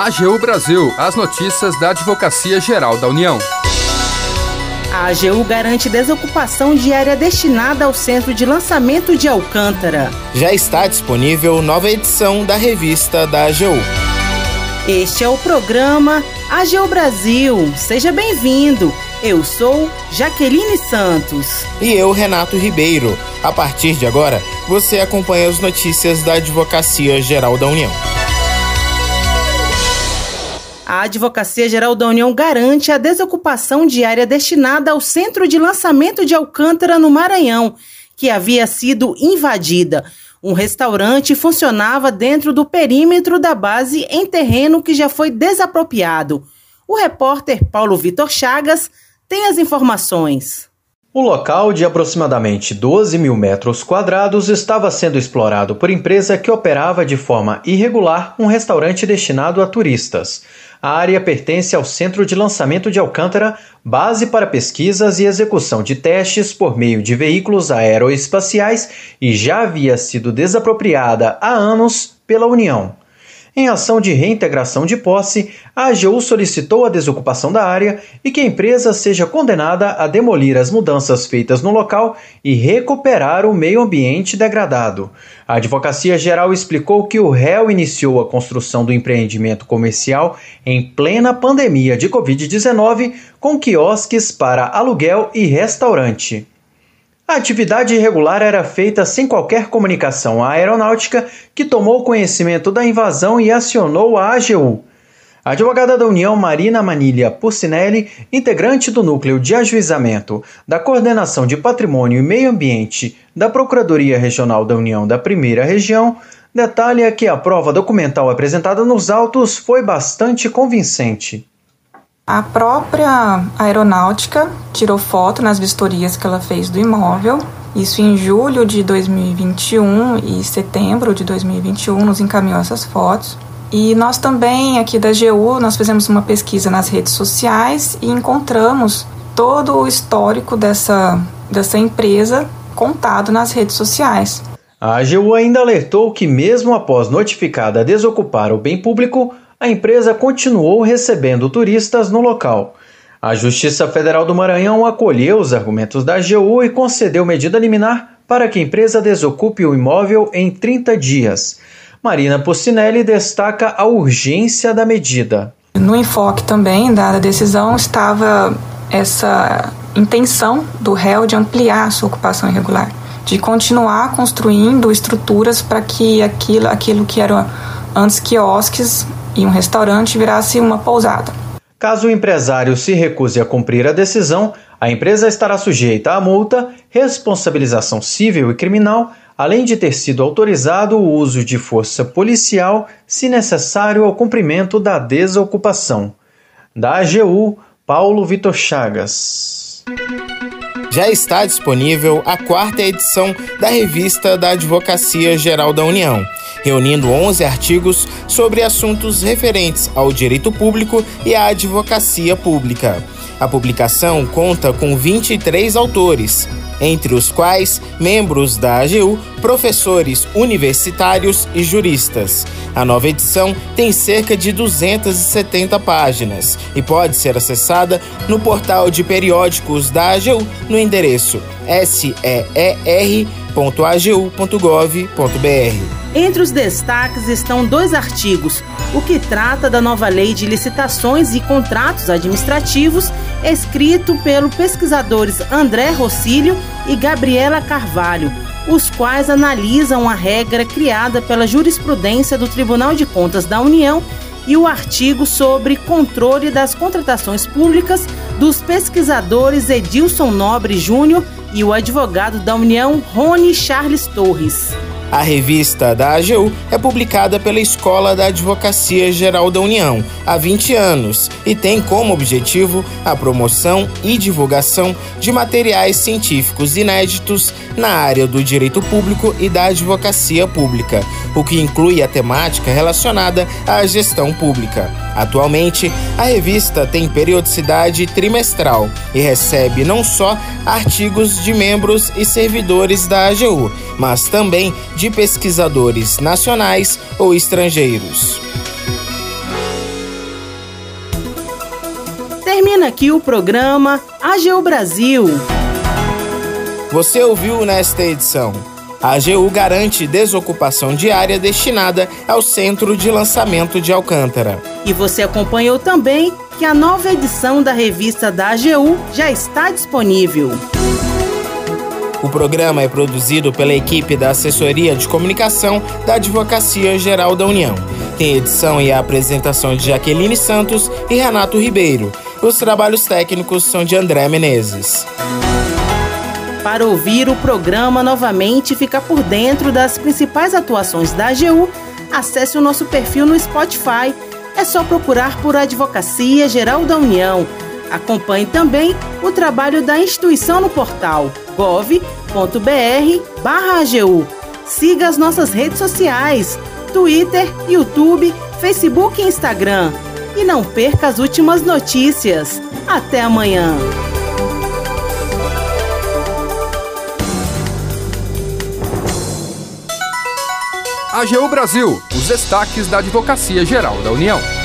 AGU Brasil, as notícias da Advocacia Geral da União. A AGU garante desocupação de área destinada ao Centro de Lançamento de Alcântara. Já está disponível nova edição da revista da AGU. Este é o programa AGU Brasil. Seja bem-vindo. Eu sou Jaqueline Santos. E eu, Renato Ribeiro. A partir de agora, você acompanha as notícias da Advocacia Geral da União. A Advocacia Geral da União garante a desocupação de área destinada ao Centro de Lançamento de Alcântara, no Maranhão, que havia sido invadida. Um restaurante funcionava dentro do perímetro da base em terreno que já foi desapropriado. O repórter Paulo Vitor Chagas tem as informações. O local, de aproximadamente 12 mil metros quadrados, estava sendo explorado por empresa que operava de forma irregular um restaurante destinado a turistas. A área pertence ao Centro de Lançamento de Alcântara, base para pesquisas e execução de testes por meio de veículos aeroespaciais e já havia sido desapropriada há anos pela União. Em ação de reintegração de posse, a AGU solicitou a desocupação da área e que a empresa seja condenada a demolir as mudanças feitas no local e recuperar o meio ambiente degradado. A Advocacia Geral explicou que o réu iniciou a construção do empreendimento comercial em plena pandemia de Covid-19 com quiosques para aluguel e restaurante. A atividade irregular era feita sem qualquer comunicação à aeronáutica, que tomou conhecimento da invasão e acionou a AGU. A advogada da União Marina Manilha Pucinelli, integrante do Núcleo de Ajuizamento da Coordenação de Patrimônio e Meio Ambiente da Procuradoria Regional da União da Primeira Região, detalha que a prova documental apresentada nos autos foi bastante convincente. A própria aeronáutica tirou foto nas vistorias que ela fez do imóvel, isso em julho de 2021 e setembro de 2021 nos encaminhou essas fotos. E nós também aqui da GU, nós fizemos uma pesquisa nas redes sociais e encontramos todo o histórico dessa, dessa empresa contado nas redes sociais. A AGU ainda alertou que, mesmo após notificada a desocupar o bem público, a empresa continuou recebendo turistas no local. A Justiça Federal do Maranhão acolheu os argumentos da AGU e concedeu medida liminar para que a empresa desocupe o imóvel em 30 dias. Marina Pucinelli destaca a urgência da medida. No enfoque também da decisão estava essa intenção do réu de ampliar a sua ocupação irregular, de continuar construindo estruturas para que aquilo, aquilo que era antes quiosques e um restaurante virasse uma pousada. Caso o empresário se recuse a cumprir a decisão, a empresa estará sujeita a multa, responsabilização civil e criminal, além de ter sido autorizado o uso de força policial se necessário ao cumprimento da desocupação. Da AGU, Paulo Vitor Chagas. Já está disponível a quarta edição da revista da Advocacia Geral da União reunindo 11 artigos sobre assuntos referentes ao direito público e à advocacia pública. A publicação conta com 23 autores, entre os quais membros da AGU, professores universitários e juristas. A nova edição tem cerca de 270 páginas e pode ser acessada no portal de periódicos da AGU no endereço seer.agu.gov.br. Entre os destaques estão dois artigos: o que trata da nova lei de licitações e contratos administrativos, escrito pelos pesquisadores André Rossílio e Gabriela Carvalho, os quais analisam a regra criada pela jurisprudência do Tribunal de Contas da União e o artigo sobre controle das contratações públicas dos pesquisadores Edilson Nobre Júnior e o advogado da União Rony Charles Torres. A revista da AGU é publicada pela Escola da Advocacia Geral da União há 20 anos e tem como objetivo a promoção e divulgação de materiais científicos inéditos na área do direito público e da advocacia pública, o que inclui a temática relacionada à gestão pública. Atualmente, a revista tem periodicidade trimestral e recebe não só artigos de membros e servidores da AGU, mas também de pesquisadores nacionais ou estrangeiros. Termina aqui o programa AGU Brasil. Você ouviu nesta edição. A AGU garante desocupação diária destinada ao Centro de Lançamento de Alcântara. E você acompanhou também que a nova edição da revista da AGU já está disponível. O programa é produzido pela equipe da Assessoria de Comunicação da Advocacia Geral da União. Tem edição e apresentação de Jaqueline Santos e Renato Ribeiro. Os trabalhos técnicos são de André Menezes. Para ouvir o programa novamente e ficar por dentro das principais atuações da AGU, acesse o nosso perfil no Spotify. É só procurar por Advocacia Geral da União. Acompanhe também o trabalho da instituição no portal gov.br/agu. Siga as nossas redes sociais: Twitter, YouTube, Facebook e Instagram. E não perca as últimas notícias. Até amanhã! AGU Brasil, os destaques da Advocacia Geral da União.